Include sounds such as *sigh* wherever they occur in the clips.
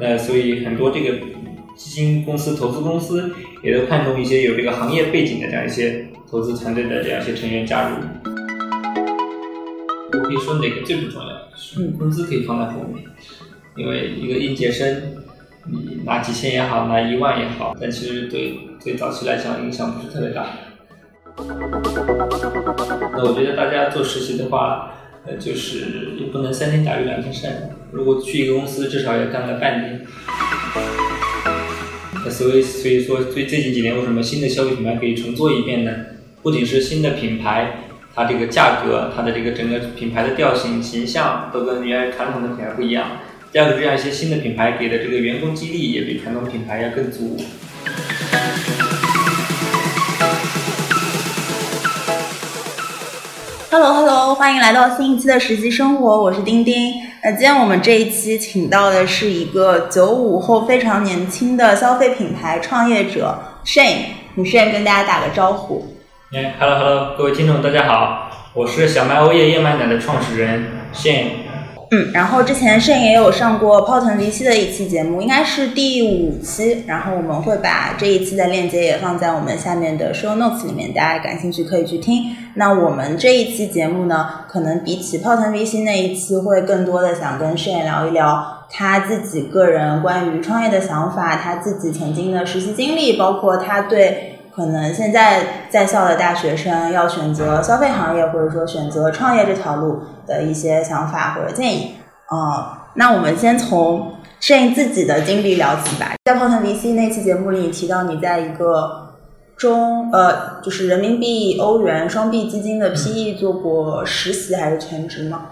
那所以很多这个基金公司、投资公司也都看重一些有这个行业背景的这样一些投资团队的这样一些成员加入。我可以说哪个最不重要？是工资可以放在后面，因为一个应届生，你拿几千也好，拿一万也好，但其实对对早期来讲影响不是特别大。那我觉得大家做实习的话，呃，就是也不能三天打鱼两天晒网。如果去一个公司，至少要干个半年。那所以所以说，最最近几年为什么新的消费品牌可以重做一遍呢？不仅是新的品牌，它这个价格，它的这个整个品牌的调性、形象都跟原来传统的品牌不一样。第二个，这样一些新的品牌给的这个员工激励也比传统品牌要更足。Hello Hello，欢迎来到新一期的实习生活，我是丁丁。那今天我们这一期请到的是一个九五后非常年轻的消费品牌创业者 Shane，你 Shane 跟大家打个招呼。哎，Hello Hello，各位听众大家好，我是小麦欧叶燕麦奶的创始人 Shane。嗯，然后之前盛也有上过泡腾离析的一期节目，应该是第五期，然后我们会把这一期的链接也放在我们下面的 show notes 里面，大家感兴趣可以去听。那我们这一期节目呢，可能比起泡腾 VC 那一期，会更多的想跟盛聊一聊他自己个人关于创业的想法，他自己曾经的实习经历，包括他对。可能现在在校的大学生要选择消费行业，或者说选择创业这条路的一些想法或者建议。啊，那我们先从适应自己的经历聊起吧。在泡腾 VC 那期节目里提到，你在一个中呃，就是人民币欧元双币基金的 PE 做过实习还是全职吗？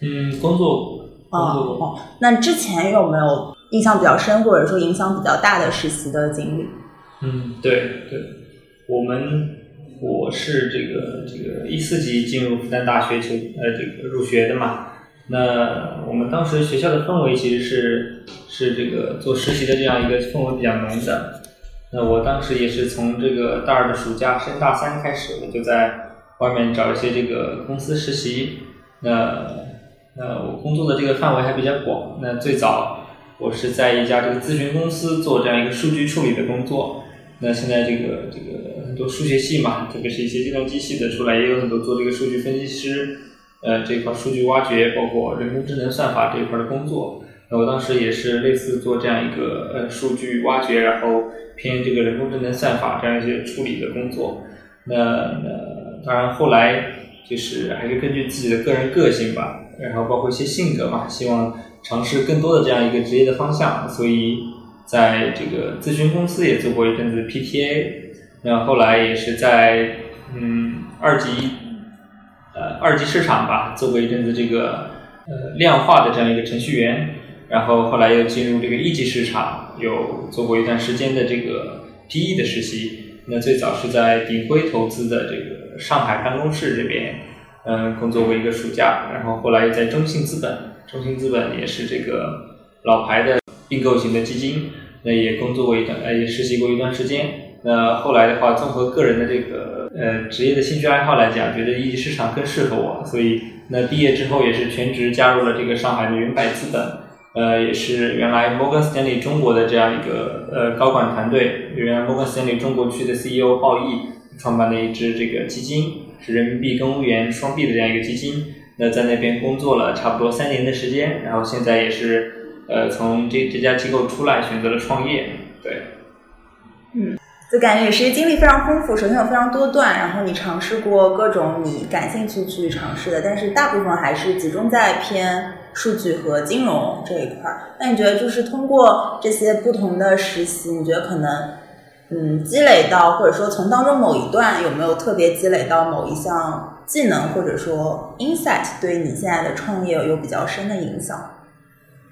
嗯，工作工作过。那之前有没有印象比较深或者说影响比较大的实习的经历？嗯，对对，我们我是这个这个一四级进入复旦大学求呃这个入学的嘛，那我们当时学校的氛围其实是是这个做实习的这样一个氛围比较浓的，那我当时也是从这个大二的暑假升大三开始，我就在外面找一些这个公司实习，那那我工作的这个范围还比较广，那最早我是在一家这个咨询公司做这样一个数据处理的工作。那现在这个这个很多数学系嘛，特别是一些计算机系的出来，也有很多做这个数据分析师，呃，这块数据挖掘，包括人工智能算法这一块的工作。那我当时也是类似做这样一个呃数据挖掘，然后偏这个人工智能算法这样一些处理的工作。那那当然后来就是还是根据自己的个人个性吧，然后包括一些性格嘛，希望尝试更多的这样一个职业的方向，所以。在这个咨询公司也做过一阵子 PTA，那后来也是在嗯二级呃二级市场吧做过一阵子这个呃量化的这样一个程序员，然后后来又进入这个一级市场，有做过一段时间的这个 PE 的实习。那最早是在鼎晖投资的这个上海办公室这边嗯工作过一个暑假，然后后来又在中信资本，中信资本也是这个老牌的。并购型的基金，那也工作过一段，呃，也实习过一段时间。那后来的话，综合个人的这个呃职业的兴趣爱好来讲，觉得一级市场更适合我，所以那毕业之后也是全职加入了这个上海的云百资本，呃，也是原来摩根斯丹利中国的这样一个呃高管团队，原来摩根斯丹利中国区的 CEO 鲍毅创办的一支这个基金，是人民币跟欧元双币的这样一个基金。那在那边工作了差不多三年的时间，然后现在也是。呃，从这这家机构出来，选择了创业，对，嗯，就感觉也是经历非常丰富，首先有非常多段，然后你尝试过各种你感兴趣去尝试的，但是大部分还是集中在偏数据和金融这一块儿。那你觉得，就是通过这些不同的实习，你觉得可能，嗯，积累到或者说从当中某一段有没有特别积累到某一项技能，或者说 insight，对你现在的创业有比较深的影响？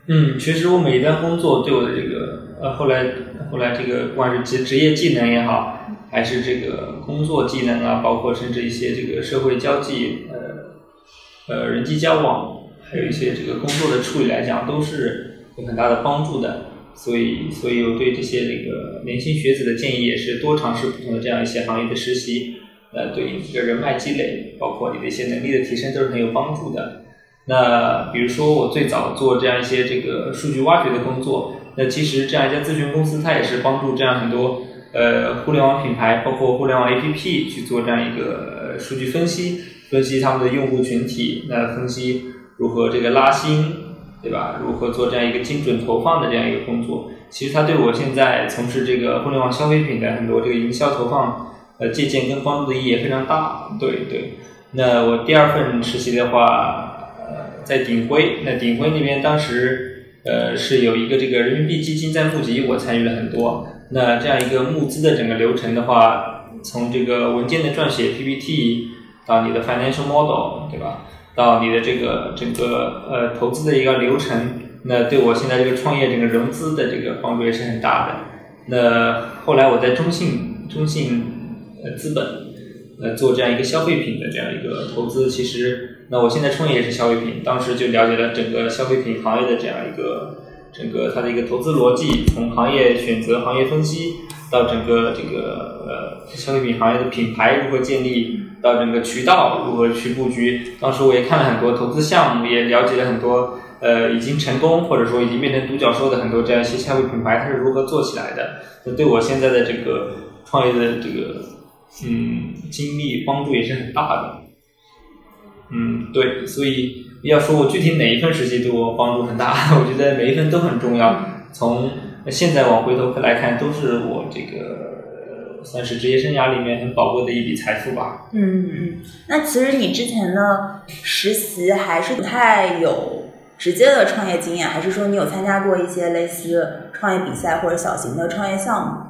嗯，其实我每一段工作对我的这个呃后来后来这个不管是职职业技能也好，还是这个工作技能啊，包括甚至一些这个社会交际呃呃人际交往，还有一些这个工作的处理来讲，都是有很大的帮助的。所以，所以我对这些那个年轻学子的建议也是多尝试不同的这样一些行业的实习，呃，对你这个人脉积累，包括你的一些能力的提升，都是很有帮助的。那比如说我最早做这样一些这个数据挖掘的工作，那其实这样一家咨询公司，它也是帮助这样很多呃互联网品牌，包括互联网 APP 去做这样一个数据分析，分析他们的用户群体，那分析如何这个拉新，对吧？如何做这样一个精准投放的这样一个工作，其实它对我现在从事这个互联网消费品的很多这个营销投放，呃借鉴跟帮助的意义也非常大。对对，那我第二份实习的话。呃在鼎晖，那鼎晖那边当时，呃，是有一个这个人民币基金在募集，我参与了很多。那这样一个募资的整个流程的话，从这个文件的撰写 PPT 到你的 financial model，对吧？到你的这个整个呃投资的一个流程，那对我现在这个创业整个融资的这个帮助也是很大的。那后来我在中信中信呃资本呃做这样一个消费品的这样一个投资，其实。那我现在创业也是消费品，当时就了解了整个消费品行业的这样一个整个它的一个投资逻辑，从行业选择、行业分析，到整个这个呃消费品行业的品牌如何建立，到整个渠道如何去布局。当时我也看了很多投资项目，也了解了很多呃已经成功或者说已经变成独角兽的很多这样一些消费品牌，它是如何做起来的。那对我现在的这个创业的这个嗯经历帮助也是很大的。嗯，对，所以要说我具体哪一份实习对我帮助很大，*laughs* 我觉得每一份都很重要。从现在往回头来看，都是我这个算是职业生涯里面很宝贵的一笔财富吧。嗯嗯，那其实你之前呢实习还是不太有直接的创业经验，还是说你有参加过一些类似创业比赛或者小型的创业项目？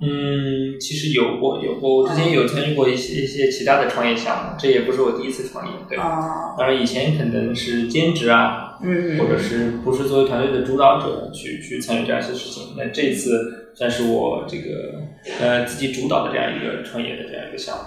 嗯，其实有过有过，我之前有参与过一些一些其他的创业项目，这也不是我第一次创业，对。当然以前可能是兼职啊，嗯或者是不是作为团队的主导者去去参与这样一些事情。那这次算是我这个呃自己主导的这样一个创业的这样一个项目。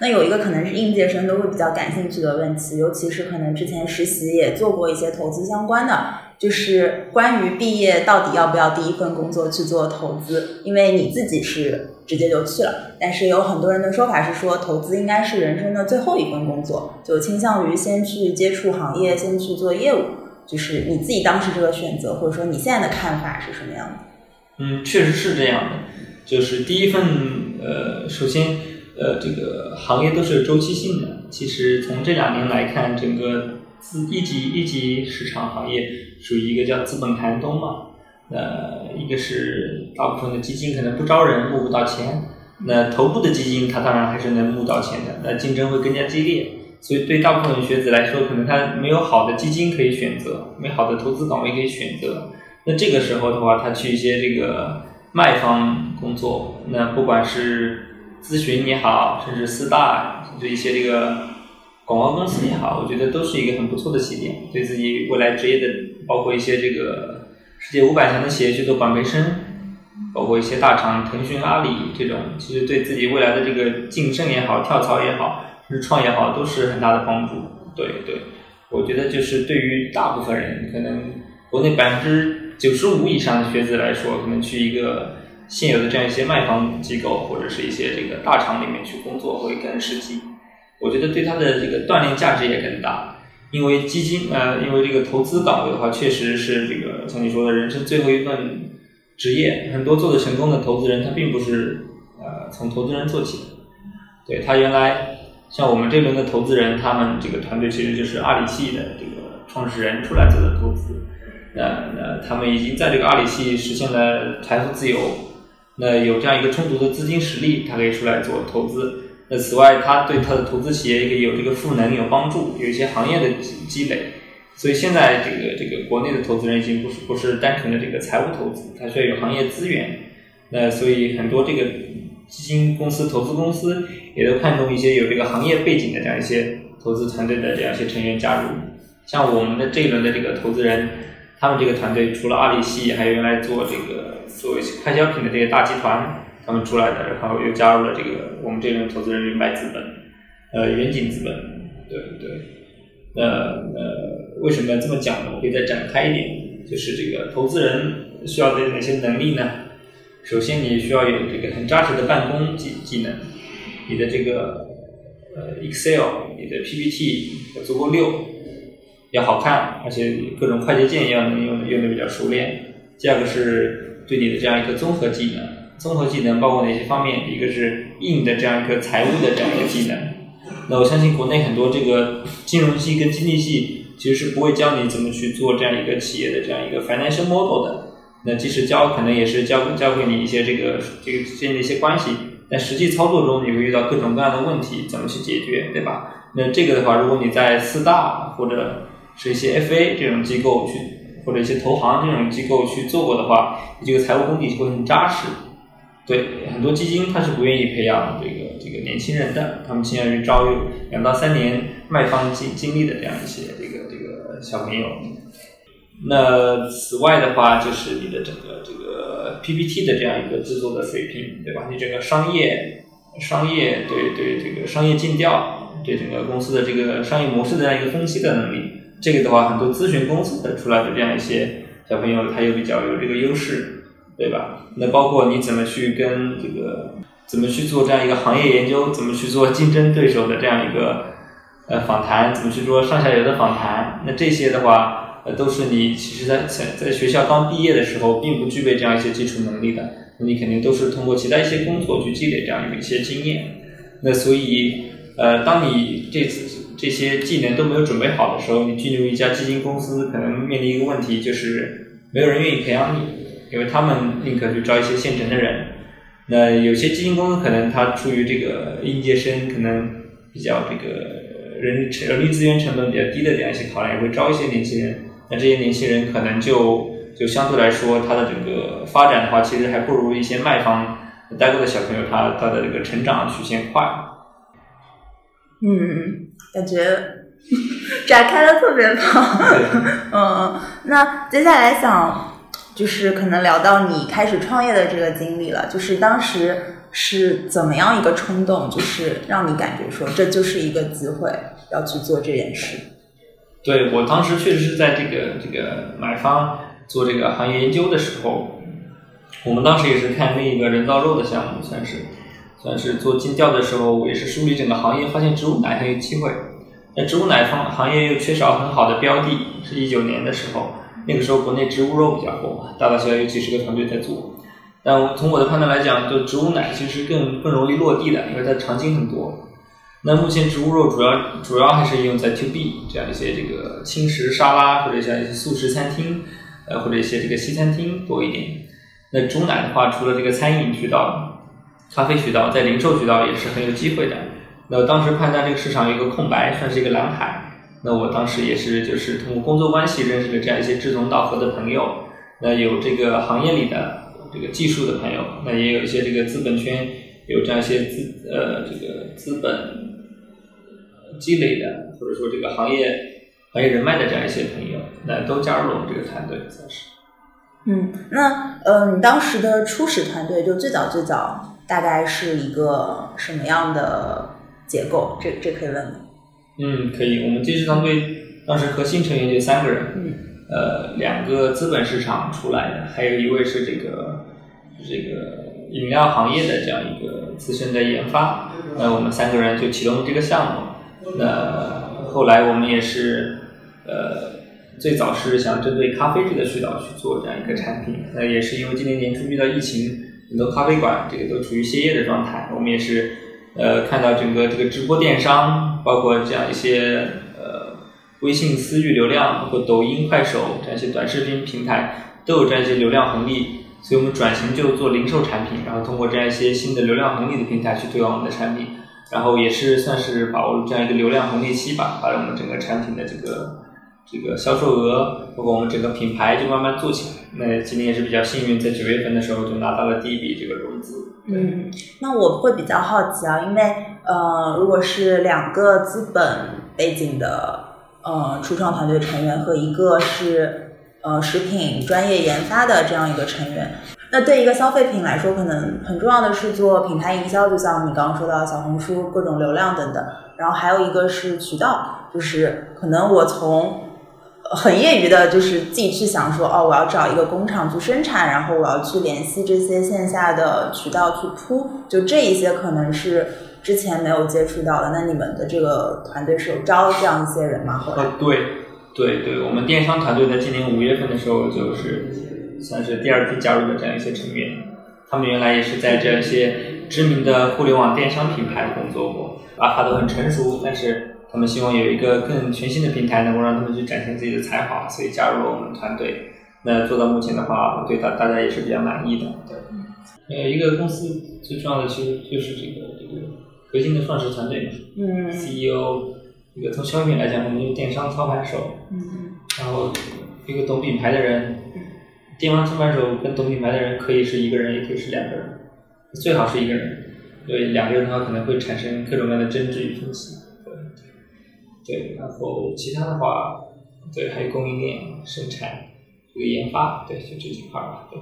那有一个可能是应届生都会比较感兴趣的问题，尤其是可能之前实习也做过一些投资相关的。就是关于毕业到底要不要第一份工作去做投资，因为你自己是直接就去了，但是有很多人的说法是说投资应该是人生的最后一份工作，就倾向于先去接触行业，先去做业务。就是你自己当时这个选择，或者说你现在的看法是什么样的？嗯，确实是这样的。就是第一份，呃，首先，呃，这个行业都是有周期性的。其实从这两年来看，整个资一级一级市场行业。属于一个叫资本寒冬嘛，呃，一个是大部分的基金可能不招人，募不到钱，那头部的基金它当然还是能募到钱的，那竞争会更加激烈，所以对大部分学子来说，可能他没有好的基金可以选择，没好的投资岗位可以选择，那这个时候的话，他去一些这个卖方工作，那不管是咨询也好，甚至四大，甚至一些这个。广告公司也好，我觉得都是一个很不错的起点，对自己未来职业的，包括一些这个世界五百强的企业去做管培生，包括一些大厂，腾讯、阿里这种，其实对自己未来的这个晋升也好、跳槽也好、日创业好，都是很大的帮助。对对，我觉得就是对于大部分人，可能国内百分之九十五以上的学子来说，可能去一个现有的这样一些卖方机构或者是一些这个大厂里面去工作会更实际。我觉得对他的这个锻炼价值也更大，因为基金呃，因为这个投资岗位的话，确实是这个像你说的人生最后一份职业。很多做的成功的投资人，他并不是呃从投资人做起的，对他原来像我们这轮的投资人，他们这个团队其实就是阿里系的这个创始人出来做的投资，那那他们已经在这个阿里系实现了财富自由，那有这样一个充足的资金实力，他可以出来做投资。那此外，他对他的投资企业也有这个赋能、有帮助，有一些行业的积累。所以现在这个这个国内的投资人已经不是不是单纯的这个财务投资，他需要有行业资源。那所以很多这个基金公司、投资公司也都看重一些有这个行业背景的这样一些投资团队的这样一些成员加入。像我们的这一轮的这个投资人，他们这个团队除了阿里系，还有原来做这个做一些快消品的这个大集团。他们出来的，然后又加入了这个我们这轮投资人明白资本，呃，远景资本，对对。那呃，为什么要这么讲呢？我可以再展开一点，就是这个投资人需要的哪些能力呢？首先，你需要有这个很扎实的办公技技能，你的这个呃 Excel，你的 PPT 要足够溜，要好看，而且各种快捷键要能用用的比较熟练。第二个是对你的这样一个综合技能，综合技能包括哪些方面？一个是硬的这样一个财务的这样一个技能。那我相信国内很多这个金融系跟经济系其实是不会教你怎么去做这样一个企业的这样一个 financial model 的。那即使教，可能也是教教给你一些这个这个之间的一些关系。但实际操作中，你会遇到各种各样的问题，怎么去解决，对吧？那这个的话，如果你在四大或者是一些 FA 这种机构去，或者一些投行这种机构去做过的话，你这个财务功底会很扎实。对，很多基金它是不愿意培养这个这个年轻人的，他们倾向于招有两到三年卖方经经历的这样一些这个这个小朋友。那此外的话，就是你的整个这个 PPT 的这样一个制作的水平，对吧？你整个商业、商业对对这个商业尽调，对整个公司的这个商业模式的这样一个分析的能力，这个的话，很多咨询公司的出来的这样一些小朋友，他又比较有这个优势，对吧？那包括你怎么去跟这个怎么去做这样一个行业研究，怎么去做竞争对手的这样一个呃访谈，怎么去做上下游的访谈，那这些的话。呃，都是你其实，在在在学校刚毕业的时候，并不具备这样一些基础能力的。你肯定都是通过其他一些工作去积累这样一些经验。那所以，呃，当你这次这些技能都没有准备好的时候，你进入一家基金公司，可能面临一个问题，就是没有人愿意培养你，因为他们宁可去招一些现成的人。那有些基金公司可能他出于这个应届生可能比较这个人人力资源成本比较低的这样一些考量，也会招一些年轻人。那这些年轻人可能就就相对来说，他的整个发展的话，其实还不如一些卖方待过的小朋友，他他的这个成长曲线快。嗯，感觉 *laughs* 展开的特别棒。*laughs* 嗯，那接下来想就是可能聊到你开始创业的这个经历了，就是当时是怎么样一个冲动，就是让你感觉说这就是一个机会，要去做这件事。对我当时确实是在这个这个买方做这个行业研究的时候，我们当时也是看另一个人造肉的项目，算是算是做尽调的时候，我也是梳理整个行业，发现植物奶很有机会。那植物奶方行业又缺少很好的标的，是一九年的时候，那个时候国内植物肉比较火嘛，大大小小有几十个团队在做。但从我的判断来讲，就植物奶其实更更容易落地的，因为它场景很多。那目前植物肉主要主要还是应用在 To B 这样一些这个轻食沙拉或者像一些素食餐厅，呃或者一些这个西餐厅多一点。那猪奶的话，除了这个餐饮渠道、咖啡渠道，在零售渠道也是很有机会的。那当时判断这个市场有一个空白，算是一个蓝海。那我当时也是就是通过工作关系认识了这样一些志同道合的朋友。那有这个行业里的这个技术的朋友，那也有一些这个资本圈有这样一些资呃这个资本。积累的，或者说这个行业行业人脉的这样一些朋友，那都加入了我们这个团队，算是。嗯，那呃，你当时的初始团队就最早最早大概是一个什么样的结构？这这可以问吗？嗯，可以。我们这支团队当时核心成员就三个人，嗯，呃，两个资本市场出来的，还有一位是这个这个饮料行业的这样一个资深的研发，那我们三个人就启动了这个项目。那后来我们也是，呃，最早是想针对咖啡这个渠道去做这样一个产品。那也是因为今年年初遇到疫情，很多咖啡馆这个都处于歇业的状态。我们也是，呃，看到整个这个直播电商，包括这样一些呃微信私域流量，包括抖音、快手这样一些短视频平台都有这样一些流量红利，所以我们转型就做零售产品，然后通过这样一些新的流量红利的平台去推广我们的产品。然后也是算是把握这样一个流量红利期吧，把我们整个产品的这个这个销售额，包括我们整个品牌就慢慢做起来。那今年也是比较幸运，在九月份的时候就拿到了第一笔这个融资。嗯，那我会比较好奇啊，因为呃，如果是两个资本背景的呃初创团队成员和一个是呃食品专业研发的这样一个成员。那对一个消费品来说，可能很重要的是做品牌营销，就像你刚刚说到小红书各种流量等等。然后还有一个是渠道，就是可能我从很业余的，就是自己去想说，哦，我要找一个工厂去生产，然后我要去联系这些线下的渠道去铺，就这一些可能是之前没有接触到的。那你们的这个团队是有招这样一些人吗？后来啊，对，对对，我们电商团队在今年五月份的时候，就是算是第二批加入的这样一些成员。他们原来也是在这样一些知名的互联网电商品牌工作过，啊，他都很成熟，但是他们希望有一个更全新的平台，能够让他们去展现自己的才华，所以加入了我们团队。那做到目前的话，我对大大家也是比较满意的。对，呃，一个公司最重要的其实就是这个核心的创始团队嘛。嗯 CEO，一个从消费品来讲，我们就是电商操盘手，嗯然后一个懂品牌的人，电商操盘手跟懂品牌的人可以是一个人，也可以是两个人，最好是一个人。因为，两个人的话可能会产生各种各样的争执与分歧。对，对，然后其他的话，对，还有供应链、生产、这个研发，对，就这几块儿吧。对。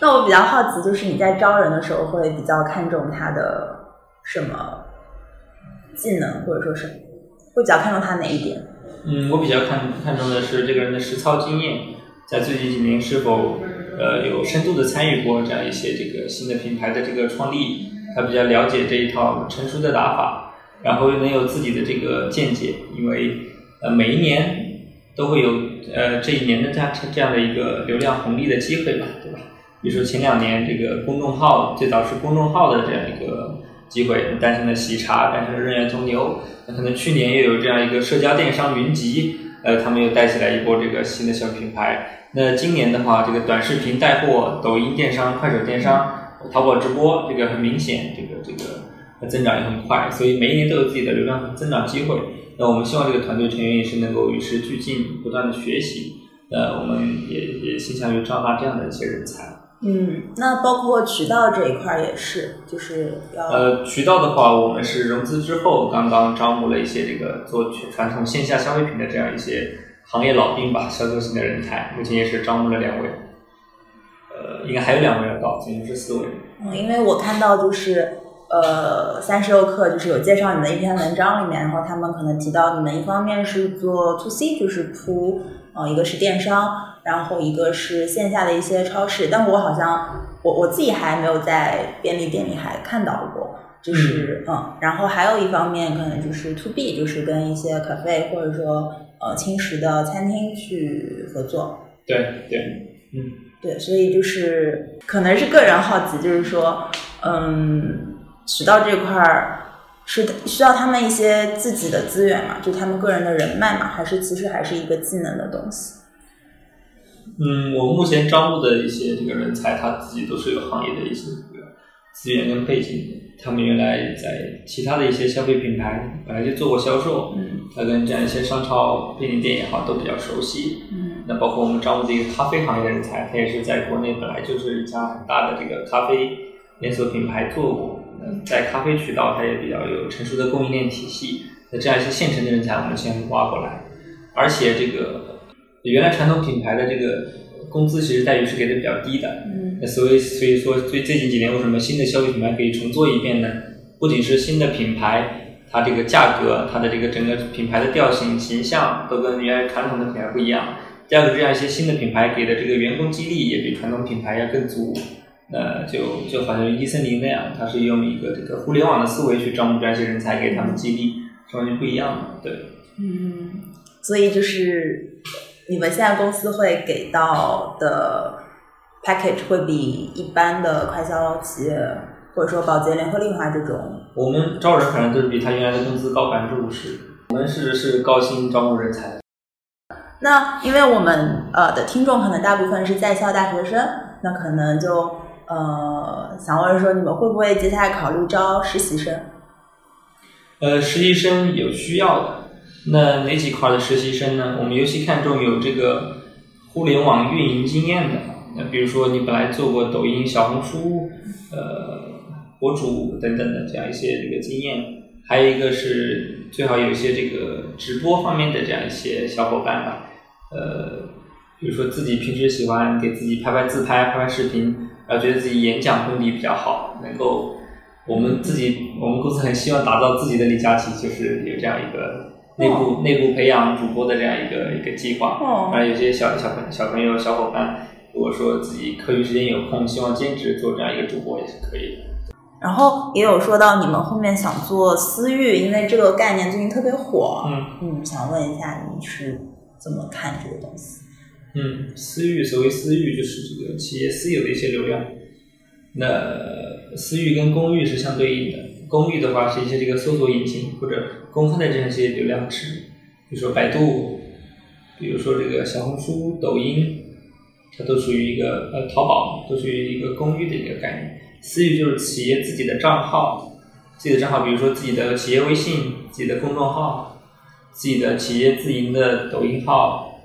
那我比较好奇，就是你在招人的时候会比较看重他的什么技能，或者说是会比较看重他哪一点？嗯，我比较看看重的是这个人的实操经验，在最近几年是否呃有深度的参与过这样一些这个新的品牌的这个创立，他比较了解这一套成熟的打法，然后又能有自己的这个见解，因为呃每一年都会有呃这一年的这样这样的一个流量红利的机会吧，对吧？比如说前两年这个公众号最早是公众号的这样一个机会，诞生了喜茶，诞生了任园葱牛。那可能去年又有这样一个社交电商云集，呃，他们又带起来一波这个新的小品牌。那今年的话，这个短视频带货、抖音电商、快手电商、淘宝直播，这个很明显，这个这个增长也很快，所以每一年都有自己的流量增长机会。那我们希望这个团队成员也是能够与时俱进，不断的学习。呃，我们也也倾向于招纳这样的一些人才。嗯，那包括渠道这一块儿也是，就是要呃，渠道的话，我们是融资之后刚刚招募了一些这个做传统线下消费品的这样一些行业老兵吧，销售型的人才，目前也是招募了两位，呃，应该还有两位要到，总共是四位。嗯，因为我看到就是呃，三十六氪就是有介绍你们的一篇文章里面，然后他们可能提到你们一方面是做 to C，就是铺呃一个是电商，然后一个是线下的一些超市，但我好像我我自己还没有在便利店里还看到过。就是嗯然后还有一方面可能就是 to B，就是跟一些 cafe 或者说呃轻食的餐厅去合作。对对，嗯，对，所以就是可能是个人好奇，就是说，嗯，渠道这块儿是需要他们一些自己的资源嘛，就他们个人的人脉嘛，还是其实还是一个技能的东西？嗯，我们目前招募的一些这个人才，他自己都是有行业的一些资源跟背景的。他们原来在其他的一些消费品牌本来就做过销售，嗯他跟这样一些商超、便利店也好都比较熟悉。嗯那包括我们招募的一个咖啡行业的人才，他也是在国内本来就是一家很大的这个咖啡连锁品牌做过，那在咖啡渠道他也比较有成熟的供应链体系。那这样一些现成的人才，我们先挖过来，而且这个原来传统品牌的这个工资其实待遇是给的比较低的，嗯那所以所以说最最近几年为什么新的消费品牌可以重做一遍呢？不仅是新的品牌，它这个价格，它的这个整个品牌的调性、形象都跟原来传统的品牌不一样。第二个，这样一些新的品牌给的这个员工激励也比传统品牌要更足。呃，就就好像伊森林那样，它是用一个这个互联网的思维去招募这样一些人才，给他们激励，是完全不一样的。对。嗯，所以就是你们现在公司会给到的 package 会比一般的快消企业或者说保洁、联合利华这种我们招人反正就是比他原来的工资高百分之五十。我们是是高薪招募人才。那因为我们呃的听众可能大部分是在校大学生，那可能就呃想问说你们会不会接下来考虑招实习生？呃，实习生有需要的，那哪几块的实习生呢？我们尤其看重有这个互联网运营经验的。那比如说你本来做过抖音、小红书，呃，博主等等的这样一些这个经验，还有一个是最好有一些这个直播方面的这样一些小伙伴吧。呃，比如说自己平时喜欢给自己拍拍自拍、拍拍视频，然后觉得自己演讲功底比较好，能够我们自己我们公司很希望打造自己的李佳琦，就是有这样一个内部、内部培养主播的这样一个一个计划。哦当然，有些小小朋小朋友、小伙伴，如果说自己课余时间有空，希望兼职做这样一个主播也是可以的。然后也有说到你们后面想做私域，因为这个概念最近特别火。嗯嗯，想问一下你是怎么看这个东西？嗯，私域所谓私域就是这个企业私有的一些流量。那私域跟公域是相对应的，公域的话是一些这个搜索引擎或者公开的这样一些流量池，比如说百度，比如说这个小红书、抖音，它都属于一个呃淘宝都属于一个公域的一个概念。私域就是企业自己的账号，自己的账号，比如说自己的企业微信、自己的公众号、自己的企业自营的抖音号、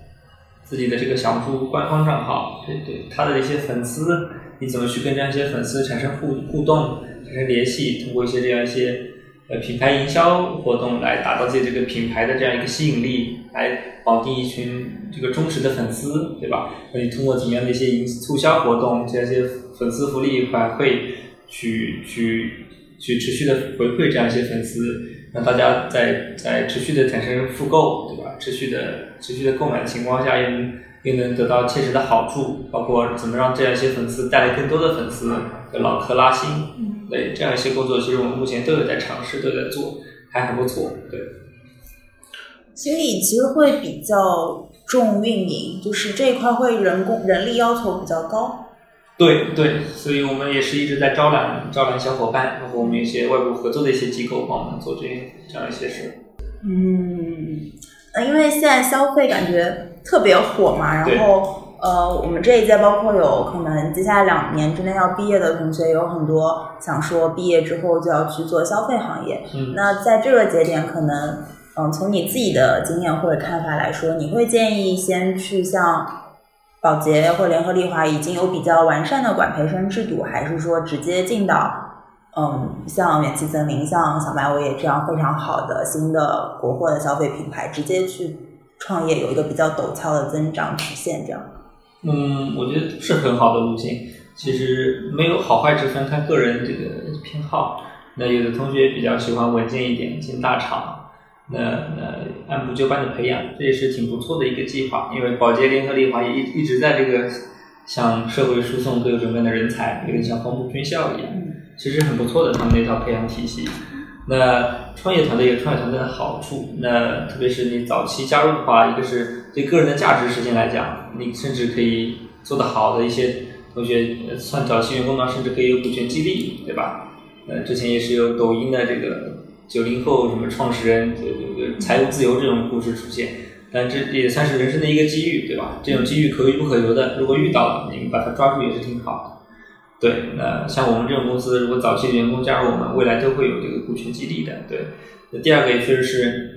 自己的这个小红书官方账号，对对，他的一些粉丝。你怎么去跟这样一些粉丝产生互互动、产生联系？通过一些这样一些呃品牌营销活动来打造自己这个品牌的这样一个吸引力，来绑定一群这个忠实的粉丝，对吧？那你通过怎样的一些营促销活动、这样一些粉丝福利反馈，去去去持续的回馈这样一些粉丝，让大家在在持续的产生复购，对吧？持续的持续的购买的情况下，也能。又能得到切实的好处，包括怎么让这样一些粉丝带来更多的粉丝，老客拉新，对这样一些工作，其实我们目前都有在尝试，都在做，还很不错，对。所以其实会比较重运营，就是这一块会人工人力要求比较高。对对，所以我们也是一直在招揽招揽小伙伴，包括我们一些外部合作的一些机构，帮我们做这这样一些事。嗯，呃，因为现在消费感觉。特别火嘛，然后呃，我们这一届包括有可能接下来两年之内要毕业的同学，有很多想说毕业之后就要去做消费行业。嗯，那在这个节点，可能嗯，从你自己的经验或者看法来说，你会建议先去像保洁或联合利华已经有比较完善的管培生制度，还是说直接进到嗯，像元气森林、像小麦味这样非常好的新的国货的消费品牌，直接去。创业有一个比较陡峭的增长曲线，这样。嗯，我觉得是很好的路径。其实没有好坏之分，看个人这个偏好。那有的同学比较喜欢稳健一点，进大厂。那那按部就班的培养，这也是挺不错的一个计划。因为宝洁、联合利华也一一直在这个向社会输送各种各样的人才，有点像黄埔军校一样，其实很不错的他们那套培养体系。那创业团队有创业团队的好处，那特别是你早期加入的话，一个是对个人的价值实现来讲，你甚至可以做得好的一些同学，算早期员工呢，甚至可以有股权激励，对吧？呃，之前也是有抖音的这个九零后什么创始人，这个财务自由这种故事出现，但这也算是人生的一个机遇，对吧？这种机遇可遇不可求的，如果遇到了，你们把它抓住也是挺好的。对，那像我们这种公司，如果早期的员工加入我们，未来都会有这个股权激励的。对，那第二个也确实是，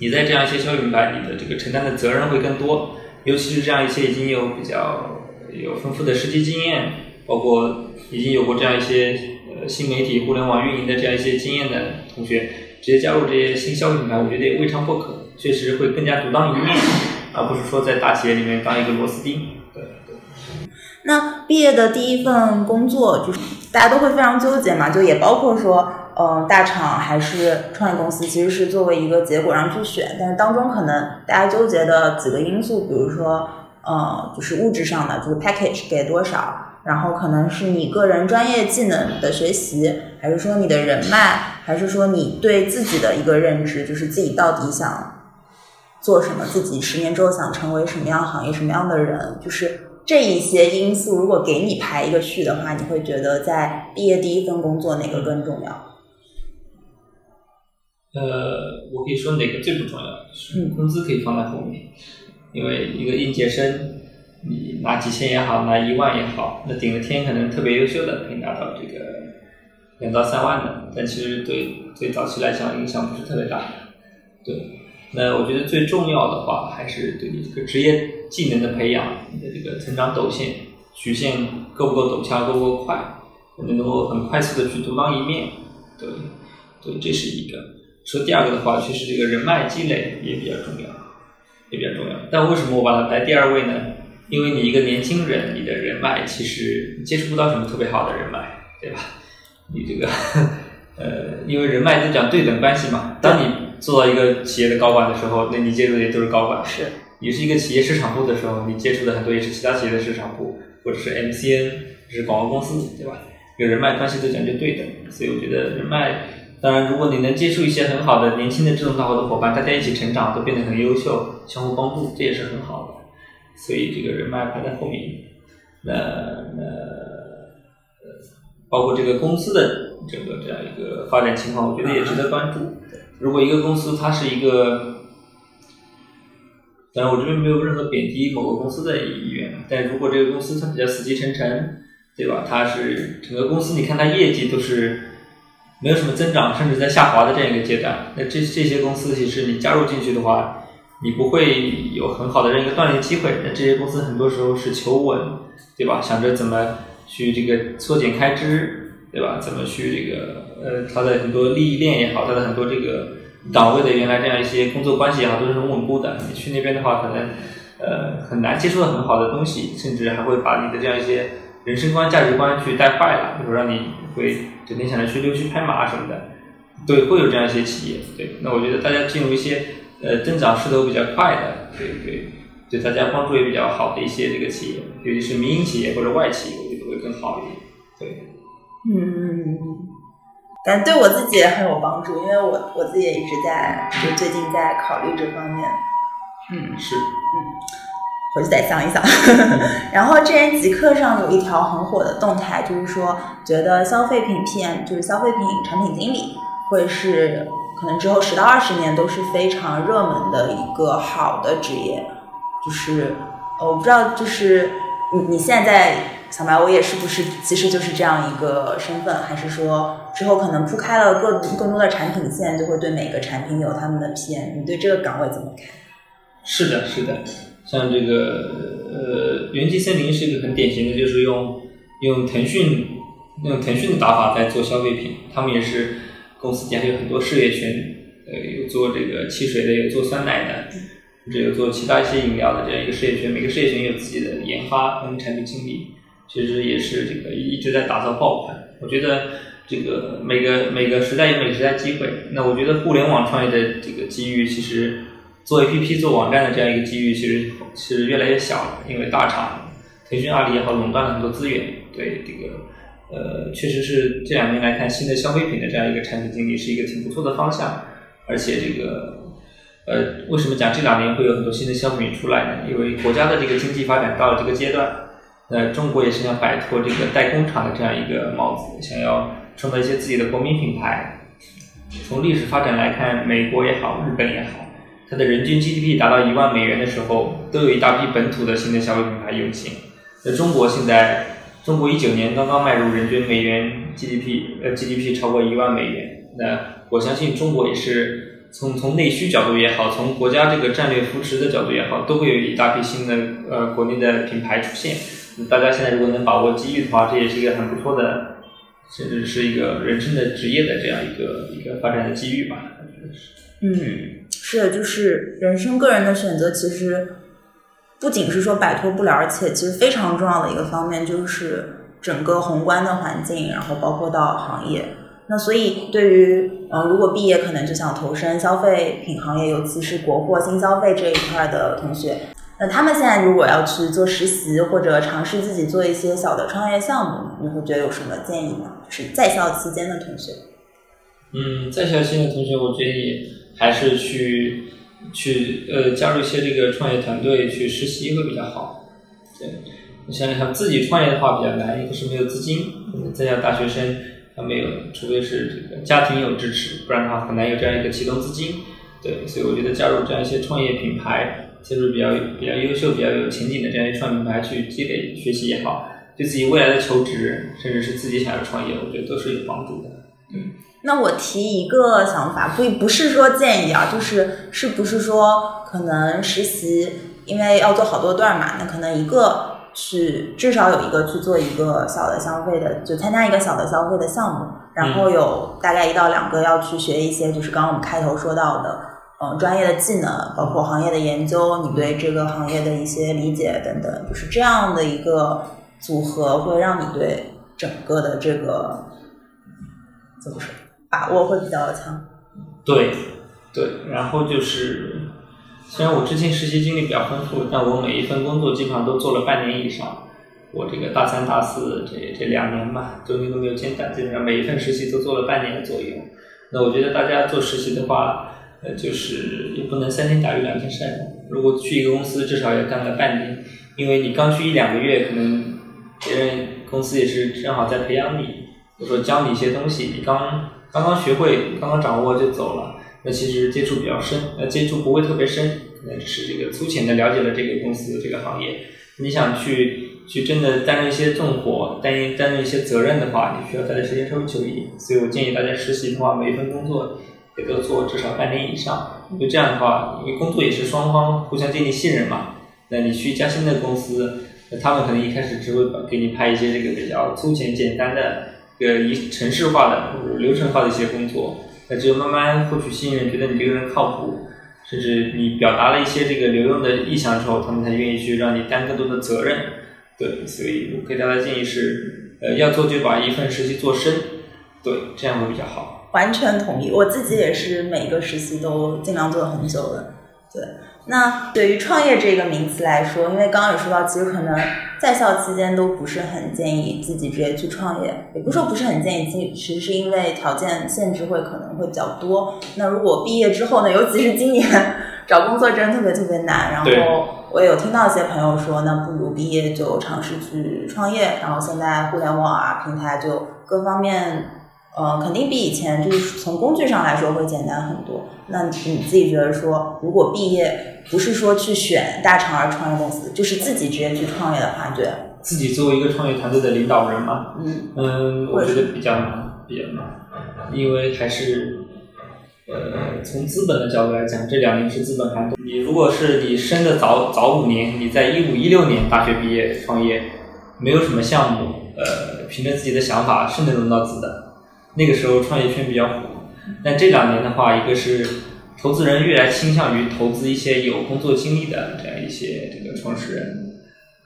你在这样一些消费品牌，你的这个承担的责任会更多，尤其是这样一些已经有比较有丰富的实际经验，包括已经有过这样一些呃新媒体、互联网运营的这样一些经验的同学，直接加入这些新消费品牌，我觉得也未尝不可，确实会更加独当一面，而不是说在大企业里面当一个螺丝钉。那毕业的第一份工作，就是大家都会非常纠结嘛，就也包括说，嗯，大厂还是创业公司，其实是作为一个结果上去选，但是当中可能大家纠结的几个因素，比如说，呃，就是物质上的，就是 package 给多少，然后可能是你个人专业技能的学习，还是说你的人脉，还是说你对自己的一个认知，就是自己到底想做什么，自己十年之后想成为什么样行业、什么样的人，就是。这一些因素，如果给你排一个序的话，你会觉得在毕业第一份工作哪个更重要？呃，我可以说哪个最不重要？是工资可以放在后面，因为一个应届生，你拿几千也好，拿一万也好，那顶了天可能特别优秀的可以拿到这个两到三万的，但其实对对早期来讲影响不是特别大。对。那我觉得最重要的话，还是对你这个职业技能的培养，你的这个成长陡线曲线够不够陡峭，够不够快，能够很快速的去独当一面，对，对，这是一个。说第二个的话，其实这个人脉积累也比较重要，也比较重要。但为什么我把它排第二位呢？因为你一个年轻人，你的人脉其实接触不到什么特别好的人脉，对吧？你这个，呃，因为人脉就讲对等关系嘛，当你。做到一个企业的高管的时候，那你接触的也都是高管。是，你是一个企业市场部的时候，你接触的很多也是其他企业的市场部，或者是 MCN，是广告公司，对吧？有人脉关系都讲究对等，所以我觉得人脉，当然如果你能接触一些很好的年轻的志同道合的伙伴，大家一起成长，都变得很优秀，相互帮助，这也是很好的。所以这个人脉排在后面。那那，包括这个公司的整个这样一个发展情况，我觉得也值得关注。如果一个公司它是一个，当然我这边没有任何贬低某个公司的意愿，但如果这个公司它比较死气沉沉，对吧？它是整个公司，你看它业绩都是没有什么增长，甚至在下滑的这样一个阶段，那这这些公司其实你加入进去的话，你不会有很好的这样一个锻炼机会。那这些公司很多时候是求稳。对吧？想着怎么去这个缩减开支，对吧？怎么去这个呃，它的很多利益链也好，它的很多这个岗位的原来这样一些工作关系也好，都是很稳固的。你去那边的话，可能呃很难接触到很好的东西，甚至还会把你的这样一些人生观、价值观去带坏了，比如让你会整天想着去溜须拍马什么的。对，会有这样一些企业。对，那我觉得大家进入一些呃增长势头比较快的，对对。对大家帮助也比较好的一些这个企业，尤其是民营企业或者外企，我觉得会更好一点。对，嗯，但对我自己也很有帮助，因为我我自己也一直在，就最近在考虑这方面。嗯，是，嗯，回去再想一想。*laughs* 然后之前极客上有一条很火的动态，就是说觉得消费品 PM 就是消费品产品经理会是可能之后十到二十年都是非常热门的一个好的职业。就是，我不知道，就是你你现在在小白，我也是不是其实就是这样一个身份，还是说之后可能铺开了更更多的产品线，就会对每个产品有他们的 PM？你对这个岗位怎么看？是的，是的，像这个呃，元气森林是一个很典型的，就是用用腾讯用腾讯的打法在做消费品，他们也是公司底下有很多事业群，呃，有做这个汽水的，有做酸奶的。只有做其他一些饮料的这样一个事业群，每个事业群有自己的研发跟产品经理，其实也是这个一直在打造爆款。我觉得这个每个每个时代有每个时代机会。那我觉得互联网创业的这个机遇，其实做 APP 做网站的这样一个机遇，其实是越来越小了。因为大厂腾讯、阿里也好，垄断了很多资源。对这个呃，确实是这两年来看，新的消费品的这样一个产品经理是一个挺不错的方向，而且这个。呃，为什么讲这两年会有很多新的消费品出来呢？因为国家的这个经济发展到了这个阶段，呃，中国也是想摆脱这个代工厂的这样一个帽子，想要创造一些自己的国民品牌。从历史发展来看，美国也好，日本也好，它的人均 GDP 达到一万美元的时候，都有一大批本土的新的消费品牌涌现。那中国现在，中国一九年刚刚迈入人均美元 GDP，呃，GDP 超过一万美元。那我相信中国也是。从从内需角度也好，从国家这个战略扶持的角度也好，都会有一大批新的呃国内的品牌出现。大家现在如果能把握机遇的话，这也是一个很不错的，甚至是一个人生的职业的这样一个一个发展的机遇吧。嗯，是，就是人生个人的选择，其实不仅是说摆脱不了，而且其实非常重要的一个方面就是整个宏观的环境，然后包括到行业。那所以，对于呃，如果毕业可能就想投身消费品行业，尤其是国货新消费这一块的同学，那他们现在如果要去做实习或者尝试自己做一些小的创业项目，你会觉得有什么建议吗？就是在校期间的同学。嗯，在校期间的同学，我建议还是去去呃加入一些这个创业团队去实习会比较好。对，你想想自己创业的话比较难，一个是没有资金，在校大学生。他没有，除非是这个家庭有支持，不然的话很难有这样一个启动资金。对，所以我觉得加入这样一些创业品牌，就是比较比较优秀、比较有前景的这样一些创业品牌去积累学习也好，对自己未来的求职，甚至是自己想要创业，我觉得都是有帮助的。嗯，那我提一个想法，不不是说建议啊，就是是不是说可能实习，因为要做好多段嘛，那可能一个。去至少有一个去做一个小的消费的，就参加一个小的消费的项目，然后有大概一到两个要去学一些，就是刚刚我们开头说到的，嗯，专业的技能，包括行业的研究，你对这个行业的一些理解等等，就是这样的一个组合，会让你对整个的这个怎么说把握会比较强。对，对，然后就是。虽然我之前实习经历比较丰富，但我每一份工作基本上都做了半年以上。我这个大三、大四这这两年吧，中间都没有间断，基本上每一份实习都做了半年左右。那我觉得大家做实习的话，呃，就是也不能三天打鱼两天晒网。如果去一个公司，至少要干个半年，因为你刚去一两个月，可能别人公司也是正好在培养你，或者说教你一些东西，你刚刚刚学会、刚刚掌握就走了，那其实接触比较深，呃，接触不会特别深，可能只是这个粗浅的了解了这个公司这个行业。你想去去真的担任一些重活，担任担任一些责任的话，你需要待的时间稍微久一点。所以我建议大家实习的话，每一份工作也都做至少半年以上。就这样的话，因为工作也是双方互相建立信任嘛。那你去一家新的公司，那他们可能一开始只会给你派一些这个比较粗浅简单的、个一城市化的流程化的一些工作。那只有慢慢获取信任，觉得你这个人靠谱。甚至你表达了一些这个留用的意向之后，他们才愿意去让你担更多的责任。对，所以我给大家建议是，呃，要做就把一份实习做深，对，这样会比较好。完全同意，我自己也是每个实习都尽量做很久的。对，那对于创业这个名词来说，因为刚刚有说到，其实可能在校期间都不是很建议自己直接去创业，也不是说不是很建议，其实是因为条件限制会可能会比较多。那如果毕业之后呢，尤其是今年找工作真的特别特别难，然后我也有听到一些朋友说，那不如毕业就尝试去创业，然后现在互联网啊平台就各方面。呃，肯定比以前就是从工具上来说会简单很多。那你自己觉得说，如果毕业不是说去选大厂而创业公司，就是自己直接去创业的话，对？自己作为一个创业团队的领导人嘛，嗯嗯，我觉得比较难，比较难，因为还是呃，从资本的角度来讲，这两年是资本寒冬。你如果是你升的早早五年，你在一五一六年大学毕业创业，没有什么项目，呃，凭着自己的想法是能融到资的。那个时候创业圈比较火，但这两年的话，一个是投资人越来倾向于投资一些有工作经历的这样一些这个创始人，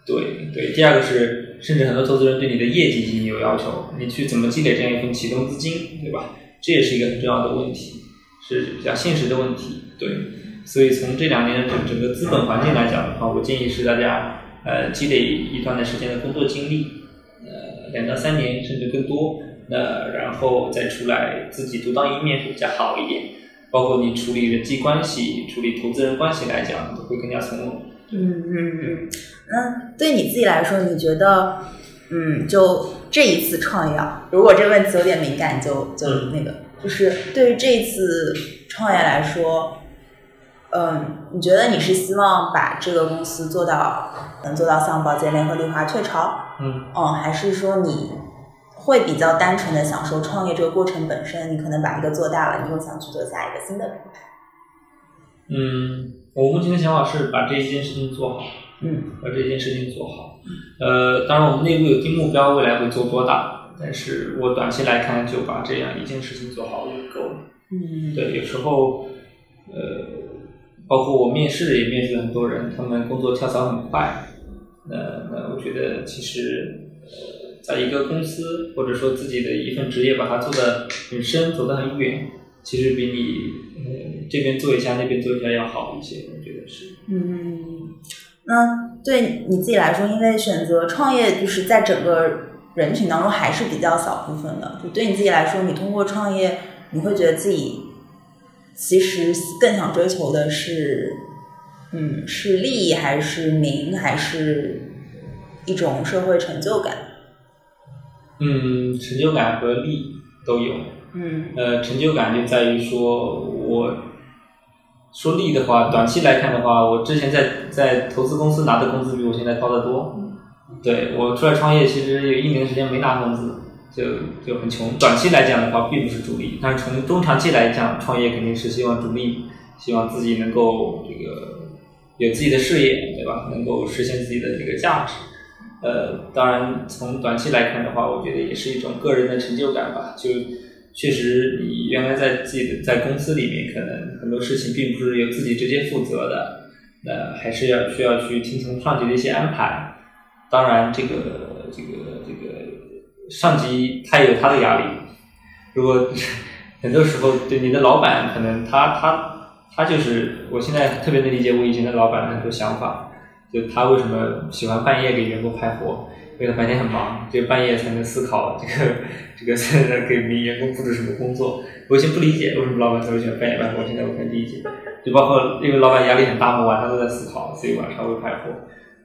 对对。第二个是，甚至很多投资人对你的业绩已经有要求，你去怎么积累这样一份启动资金，对吧？这也是一个很重要的问题，是比较现实的问题。对，所以从这两年的整整个资本环境来讲的话，我建议是大家呃积累一段的时间的工作经历，呃两到三年甚至更多。那然后再出来自己独当一面会比较好一点，包括你处理人际关系、处理投资人关系来讲，都会更加从容。嗯嗯嗯。那对你自己来说，你觉得，嗯，就这一次创业啊，如果这个问题有点敏感，就就那个，就是对于这一次创业来说，嗯，你觉得你是希望把这个公司做到能做到像宝洁联合利华雀巢？嗯。哦，还是说你？会比较单纯的享受创业这个过程本身，你可能把一个做大了，你又想去做下一个新的品牌。嗯，我目前的想法是把这一件事情做好。嗯，把这件事情做好。呃，当然我们内部有定目标，未来会做多大，但是我短期来看，就把这样一件事情做好就够了。嗯，对，有时候，呃，包括我面试也面试很多人，他们工作跳槽很快。那那我觉得其实。在一个公司，或者说自己的一份职业，把它做得很深，走得很远，其实比你呃这边做一下，那边做一下要好一些，我觉得是。嗯，那对你自己来说，因为选择创业，就是在整个人群当中还是比较小部分的。就对你自己来说，你通过创业，你会觉得自己其实更想追求的是，嗯，是利益还是名，还是一种社会成就感？嗯，成就感和利都有。嗯。呃，成就感就在于说，我说利的话，短期来看的话，我之前在在投资公司拿的工资比我现在高得多。对我出来创业，其实有一年时间没拿工资，就就很穷。短期来讲的话，并不是主力，但是从中长期来讲，创业肯定是希望主力，希望自己能够这个有自己的事业，对吧？能够实现自己的这个价值。呃，当然，从短期来看的话，我觉得也是一种个人的成就感吧。就确实，你原来在自己的在公司里面，可能很多事情并不是由自己直接负责的，那还是要需要去听从上级的一些安排。当然，这个这个这个上级他也有他的压力。如果很多时候，对你的老板，可能他他他就是，我现在特别能理解我以前的老板很多想法。就他为什么喜欢半夜给员工派活？因为他白天很忙，只有半夜才能思考这个这个在给民员工布置什么工作。我以前不理解为什么老板特别喜欢半夜办公，现在我才理解。就包括因为老板压力很大嘛，晚上都在思考，所以晚上会派活，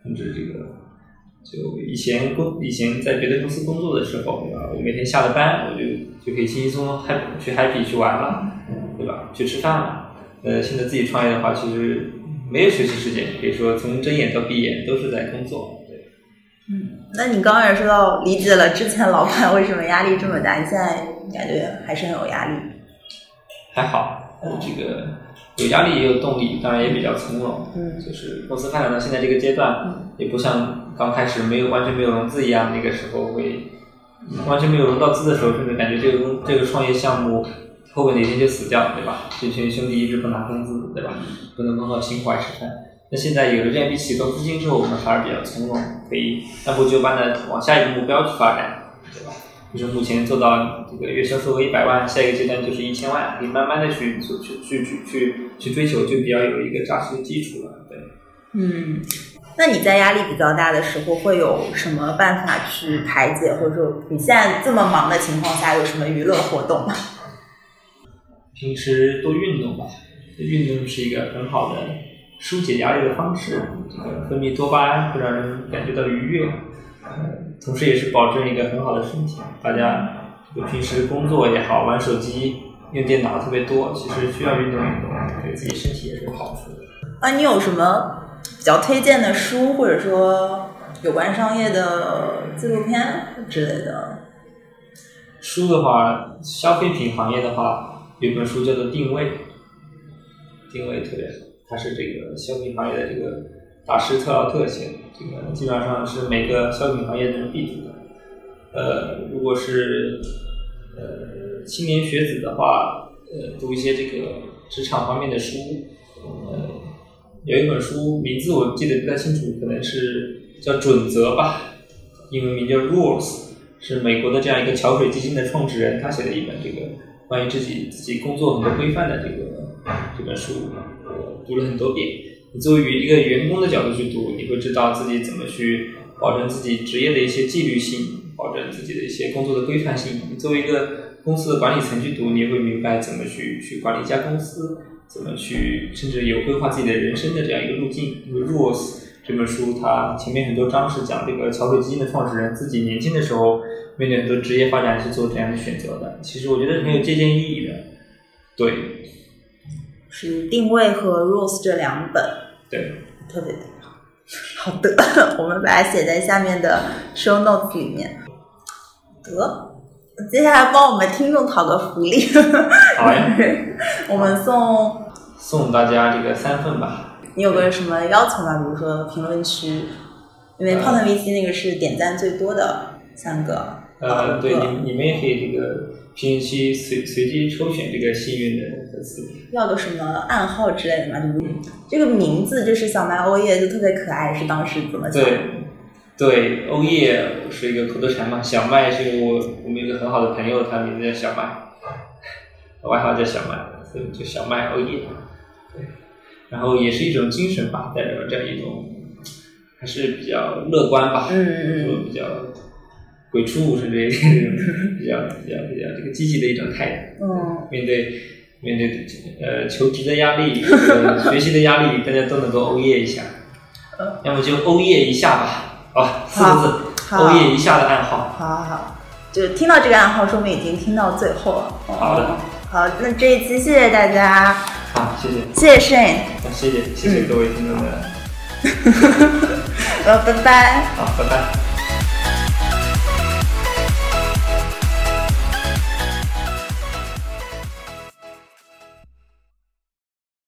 甚至这个。就以前工以前在别的公司工作的时候，对吧？我每天下了班，我就就可以轻轻松松嗨去 happy 去玩了，对吧？去吃饭了。呃，现在自己创业的话，其实没有学习时间，可以说从睁眼到闭眼都是在工作。对。嗯，那你刚刚也说到理解了之前老板为什么压力这么大，你现在感觉还是很有压力？还好，这个有压力也有动力，当然也比较从容。嗯。就是公司发展到现在这个阶段，也不像刚开始没有完全没有融资一样，那个时候会完全没有融到资的时候，甚至感觉这个工这个创业项目。后面哪天就死掉，对吧？这群兄弟一直不拿工资，对吧？不能光靠情怀吃饭。那现在有了这样一笔启动资金之后，我们反而比较从容，可以按部就班的往下一个目标去发展，对吧？就是目前做到这个月销售额一百万，下一个阶段就是一千万，可以慢慢的去去去去去去追求，就比较有一个扎实的基础了，对。嗯，那你在压力比较大的时候，会有什么办法去排解，或者说你现在这么忙的情况下，有什么娱乐活动吗？平时多运动吧，运动是一个很好的疏解压力的方式。这个分泌多巴胺会让人感觉到愉悦，呃，同时也是保证一个很好的身体。大家这个平时工作也好，玩手机、用电脑特别多，其实需要运动运动，对自己身体也是有好处的。啊，你有什么比较推荐的书，或者说有关商业的纪录片之类的？书的话，消费品行业的话。有一本书叫做《定位》，定位特别好，它是这个消费品行业的这个大师特劳特写的，这个基本上是每个消费品行业的人必读的。呃，如果是呃青年学子的话，呃，读一些这个职场方面的书，呃，有一本书名字我记得不太清楚，可能是叫《准则》吧，英文名叫《Rules》，是美国的这样一个桥水基金的创始人他写的一本这个。关于自己自己工作很多规范的这个这本书，我读了很多遍。你作为一个员工的角度去读，你会知道自己怎么去保证自己职业的一些纪律性，保证自己的一些工作的规范性。你作为一个公司的管理层去读，你也会明白怎么去去管理一家公司，怎么去甚至有规划自己的人生的这样一个路径。因为《Rules》这本书，它前面很多章是讲这个桥水基金的创始人自己年轻的时候。面对很多职业发展是做这样的选择的，其实我觉得很有借鉴意义的。对，是定位和 rules 这两本，对，特别好。好的，*laughs* 我们把它写在下面的 show notes 里面。得，接下来帮我们听众讨个福利。好呀，*laughs* 我们送送大家这个三份吧。你有个什么要求吗？比如说评论区，因为泡腾 VC 那个是点赞最多的三个。呃，对，你你们也可以这个评论区随随机抽选这个幸运的粉丝。要个什么暗号之类的吗？就是这个名字就是小麦欧叶，就特别可爱，是当时怎么想？对，对，欧叶是一个口头禅嘛。小麦是我我们一个很好的朋友，他名字叫小麦，外号叫小麦，所以就小麦欧叶。对，然后也是一种精神吧，代表这样一种还是比较乐观吧，嗯嗯说比较。鬼出无甚至这种 *laughs* 比较比较比较这个积极的一种态度。嗯。面对面对呃求职的压力、*laughs* 学习的压力，大家都能够欧耶一下。要么就欧耶一下吧，好，四个字，欧耶一下的暗号。好好好，就听到这个暗号，说明已经听到最后了。好的。好，那这一期谢谢大家。好，谢谢。谢谢 Shane。谢谢谢谢各位听众的。*laughs* 呃，拜拜。好，拜拜。